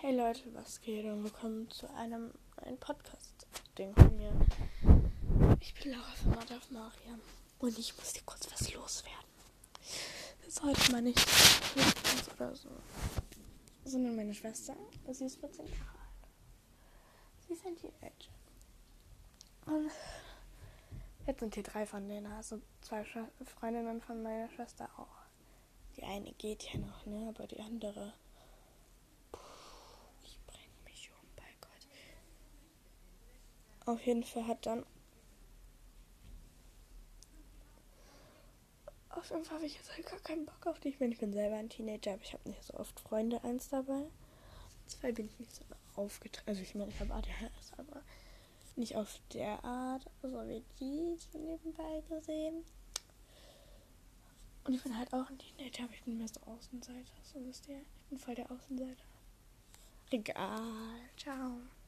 Hey Leute, was geht und willkommen zu einem neuen Podcast-Ding von mir. Ich bin Laura von Madaf Maria und ich muss dir kurz was loswerden. Das ist heute mal nicht oder so, sondern meine Schwester. Sie ist 14 Jahre alt. Sie ist ein Teenager. Und jetzt sind hier drei von denen, also zwei Freundinnen von meiner Schwester auch. Die eine geht ja noch, ne, aber die andere Auf jeden Fall hat dann. Auf jeden Fall habe ich jetzt halt gar keinen Bock auf dich. Ich, meine, ich bin selber ein Teenager, aber ich habe nicht so oft Freunde eins dabei. Zwei bin ich nicht so aufgetreten. Also ich meine, ich habe ADHS, aber nicht auf der Art, so wie die so nebenbei gesehen. Und ich bin halt auch ein Teenager, aber ich bin mehr so Außenseiter. So wisst ihr, ich bin voll der Außenseiter. Egal. Ciao.